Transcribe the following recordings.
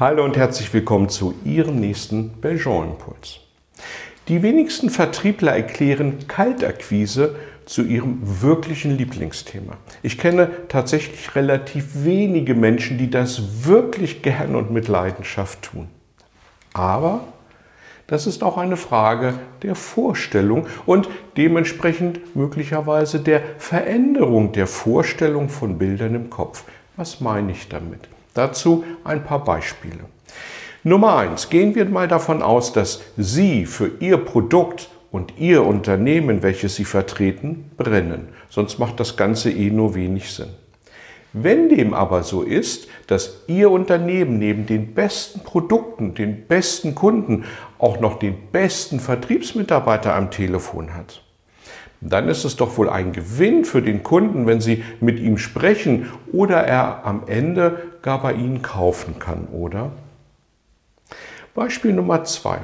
Hallo und herzlich willkommen zu Ihrem nächsten Belgian-Impuls. Die wenigsten Vertriebler erklären Kaltakquise zu ihrem wirklichen Lieblingsthema. Ich kenne tatsächlich relativ wenige Menschen, die das wirklich gern und mit Leidenschaft tun. Aber das ist auch eine Frage der Vorstellung und dementsprechend möglicherweise der Veränderung der Vorstellung von Bildern im Kopf. Was meine ich damit? Dazu ein paar Beispiele. Nummer eins: Gehen wir mal davon aus, dass Sie für Ihr Produkt und Ihr Unternehmen, welches Sie vertreten, brennen. Sonst macht das Ganze eh nur wenig Sinn. Wenn dem aber so ist, dass Ihr Unternehmen neben den besten Produkten, den besten Kunden auch noch den besten Vertriebsmitarbeiter am Telefon hat, dann ist es doch wohl ein Gewinn für den Kunden, wenn Sie mit ihm sprechen oder er am Ende gar bei Ihnen kaufen kann, oder? Beispiel Nummer zwei.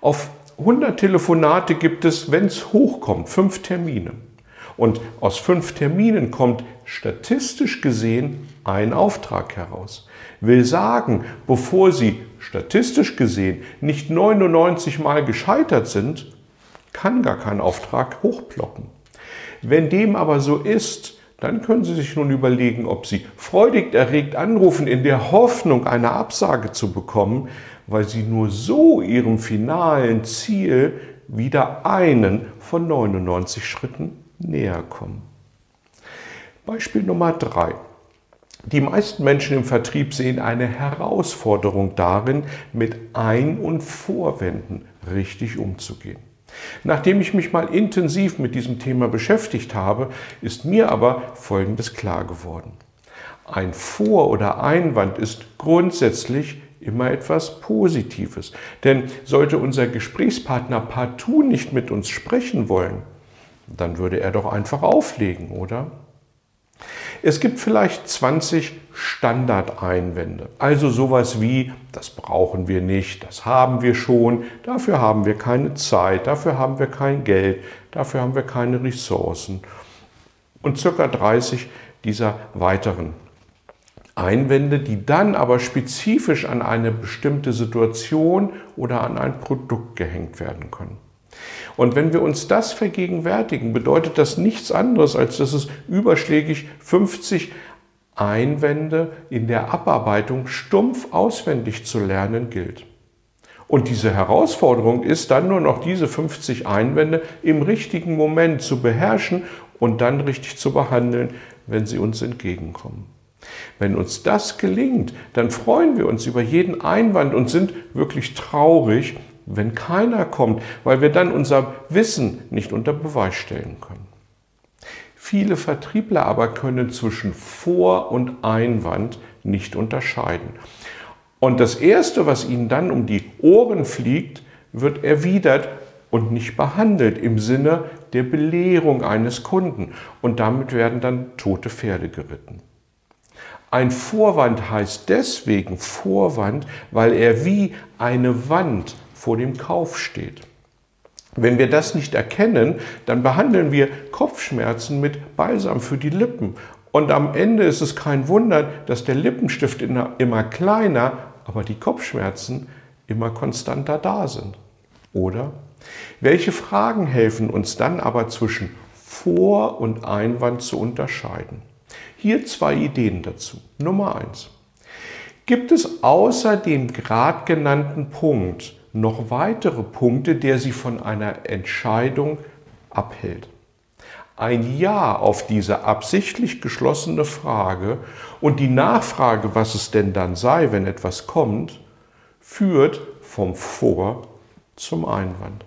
Auf 100 Telefonate gibt es, wenn es hochkommt, fünf Termine. Und aus fünf Terminen kommt statistisch gesehen ein Auftrag heraus. Will sagen, bevor Sie statistisch gesehen nicht 99 Mal gescheitert sind, kann gar kein Auftrag hochploppen. Wenn dem aber so ist, dann können Sie sich nun überlegen, ob Sie freudig erregt anrufen in der Hoffnung, eine Absage zu bekommen, weil Sie nur so Ihrem finalen Ziel wieder einen von 99 Schritten näher kommen. Beispiel Nummer drei. Die meisten Menschen im Vertrieb sehen eine Herausforderung darin, mit Ein- und Vorwänden richtig umzugehen. Nachdem ich mich mal intensiv mit diesem Thema beschäftigt habe, ist mir aber Folgendes klar geworden. Ein Vor- oder Einwand ist grundsätzlich immer etwas Positives. Denn sollte unser Gesprächspartner partout nicht mit uns sprechen wollen, dann würde er doch einfach auflegen, oder? Es gibt vielleicht 20 Standardeinwände. Also sowas wie, das brauchen wir nicht, das haben wir schon, dafür haben wir keine Zeit, dafür haben wir kein Geld, dafür haben wir keine Ressourcen. Und circa 30 dieser weiteren Einwände, die dann aber spezifisch an eine bestimmte Situation oder an ein Produkt gehängt werden können. Und wenn wir uns das vergegenwärtigen, bedeutet das nichts anderes, als dass es überschlägig 50 Einwände in der Abarbeitung stumpf auswendig zu lernen gilt. Und diese Herausforderung ist dann nur noch diese 50 Einwände im richtigen Moment zu beherrschen und dann richtig zu behandeln, wenn sie uns entgegenkommen. Wenn uns das gelingt, dann freuen wir uns über jeden Einwand und sind wirklich traurig, wenn keiner kommt, weil wir dann unser Wissen nicht unter Beweis stellen können. Viele Vertriebler aber können zwischen Vor- und Einwand nicht unterscheiden. Und das Erste, was ihnen dann um die Ohren fliegt, wird erwidert und nicht behandelt im Sinne der Belehrung eines Kunden. Und damit werden dann tote Pferde geritten. Ein Vorwand heißt deswegen Vorwand, weil er wie eine Wand vor dem Kauf steht. Wenn wir das nicht erkennen, dann behandeln wir Kopfschmerzen mit Balsam für die Lippen. Und am Ende ist es kein Wunder, dass der Lippenstift immer kleiner, aber die Kopfschmerzen immer konstanter da sind. Oder? Welche Fragen helfen uns dann aber zwischen Vor- und Einwand zu unterscheiden? Hier zwei Ideen dazu. Nummer eins. Gibt es außer dem gerade genannten Punkt noch weitere Punkte, der sie von einer Entscheidung abhält. Ein Ja auf diese absichtlich geschlossene Frage und die Nachfrage, was es denn dann sei, wenn etwas kommt, führt vom Vor zum Einwand.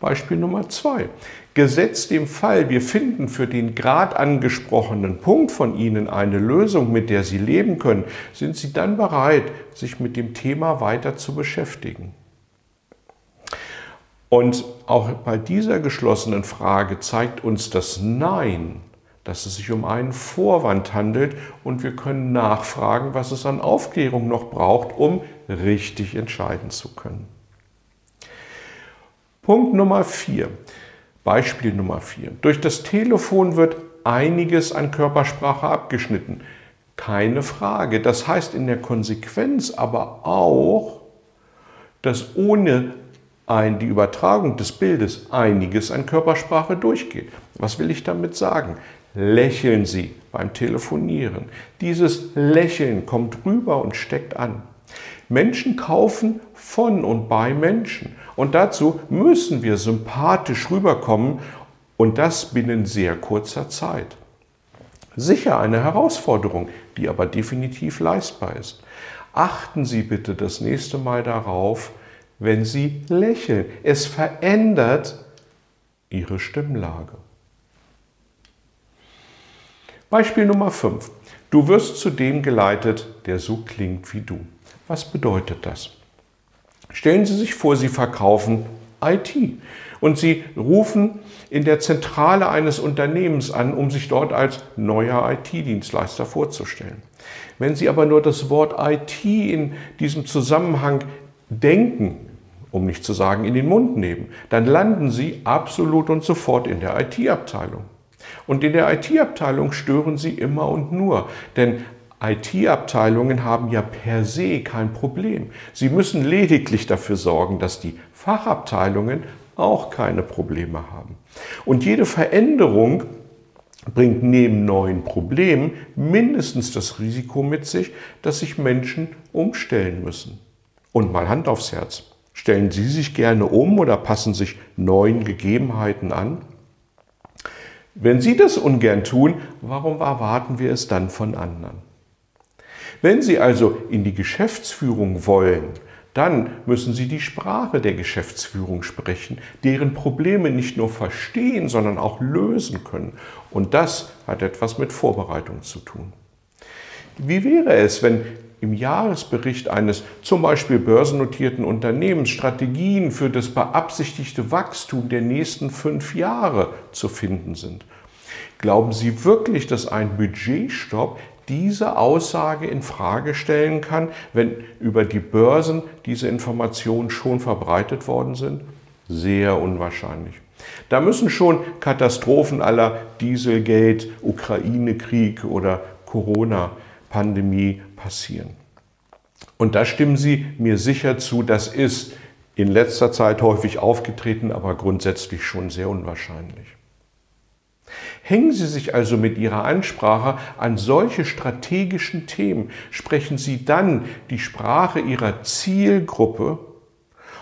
Beispiel Nummer zwei. Gesetzt dem Fall, wir finden für den gerade angesprochenen Punkt von Ihnen eine Lösung, mit der Sie leben können, sind Sie dann bereit, sich mit dem Thema weiter zu beschäftigen. Und auch bei dieser geschlossenen Frage zeigt uns das Nein, dass es sich um einen Vorwand handelt und wir können nachfragen, was es an Aufklärung noch braucht, um richtig entscheiden zu können. Punkt Nummer vier. Beispiel Nummer vier. Durch das Telefon wird einiges an Körpersprache abgeschnitten. Keine Frage. Das heißt in der Konsequenz aber auch, dass ohne ein, die Übertragung des Bildes einiges an Körpersprache durchgeht. Was will ich damit sagen? Lächeln Sie beim Telefonieren. Dieses Lächeln kommt rüber und steckt an. Menschen kaufen von und bei Menschen. Und dazu müssen wir sympathisch rüberkommen und das binnen sehr kurzer Zeit. Sicher eine Herausforderung, die aber definitiv leistbar ist. Achten Sie bitte das nächste Mal darauf, wenn Sie lächeln. Es verändert Ihre Stimmlage. Beispiel Nummer 5. Du wirst zu dem geleitet, der so klingt wie du. Was bedeutet das? Stellen Sie sich vor, Sie verkaufen IT und Sie rufen in der Zentrale eines Unternehmens an, um sich dort als neuer IT-Dienstleister vorzustellen. Wenn Sie aber nur das Wort IT in diesem Zusammenhang denken, um nicht zu sagen in den Mund nehmen, dann landen Sie absolut und sofort in der IT-Abteilung. Und in der IT-Abteilung stören Sie immer und nur, denn IT-Abteilungen haben ja per se kein Problem. Sie müssen lediglich dafür sorgen, dass die Fachabteilungen auch keine Probleme haben. Und jede Veränderung bringt neben neuen Problemen mindestens das Risiko mit sich, dass sich Menschen umstellen müssen. Und mal Hand aufs Herz. Stellen Sie sich gerne um oder passen sich neuen Gegebenheiten an? Wenn Sie das ungern tun, warum erwarten wir es dann von anderen? Wenn Sie also in die Geschäftsführung wollen, dann müssen Sie die Sprache der Geschäftsführung sprechen, deren Probleme nicht nur verstehen, sondern auch lösen können. Und das hat etwas mit Vorbereitung zu tun. Wie wäre es, wenn im Jahresbericht eines zum Beispiel börsennotierten Unternehmens Strategien für das beabsichtigte Wachstum der nächsten fünf Jahre zu finden sind. Glauben Sie wirklich, dass ein Budgetstopp diese Aussage in Frage stellen kann, wenn über die Börsen diese Informationen schon verbreitet worden sind? Sehr unwahrscheinlich. Da müssen schon Katastrophen aller Dieselgate, Ukraine-Krieg oder Corona-Pandemie passieren. Und da stimmen Sie mir sicher zu, das ist in letzter Zeit häufig aufgetreten, aber grundsätzlich schon sehr unwahrscheinlich. Hängen Sie sich also mit Ihrer Ansprache an solche strategischen Themen, sprechen Sie dann die Sprache Ihrer Zielgruppe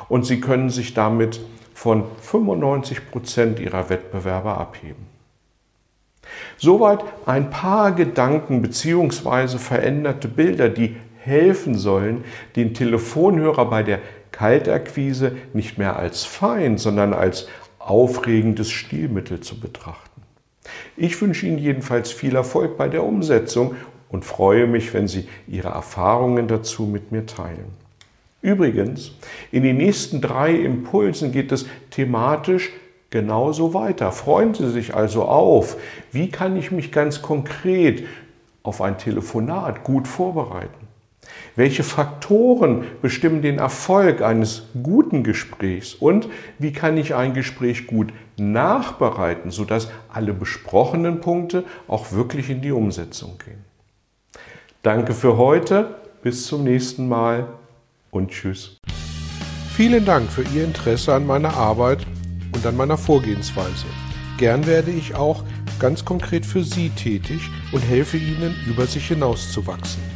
und Sie können sich damit von 95 Prozent Ihrer Wettbewerber abheben. Soweit ein paar Gedanken bzw. veränderte Bilder, die helfen sollen, den Telefonhörer bei der Kaltakquise nicht mehr als Feind, sondern als aufregendes Stilmittel zu betrachten. Ich wünsche Ihnen jedenfalls viel Erfolg bei der Umsetzung und freue mich, wenn Sie Ihre Erfahrungen dazu mit mir teilen. Übrigens, in den nächsten drei Impulsen geht es thematisch genauso weiter. Freuen Sie sich also auf. Wie kann ich mich ganz konkret auf ein Telefonat gut vorbereiten? Welche Faktoren bestimmen den Erfolg eines guten Gesprächs? Und wie kann ich ein Gespräch gut nachbereiten, sodass alle besprochenen Punkte auch wirklich in die Umsetzung gehen? Danke für heute, bis zum nächsten Mal und tschüss. Vielen Dank für Ihr Interesse an meiner Arbeit und an meiner Vorgehensweise. Gern werde ich auch ganz konkret für Sie tätig und helfe Ihnen, über sich hinauszuwachsen.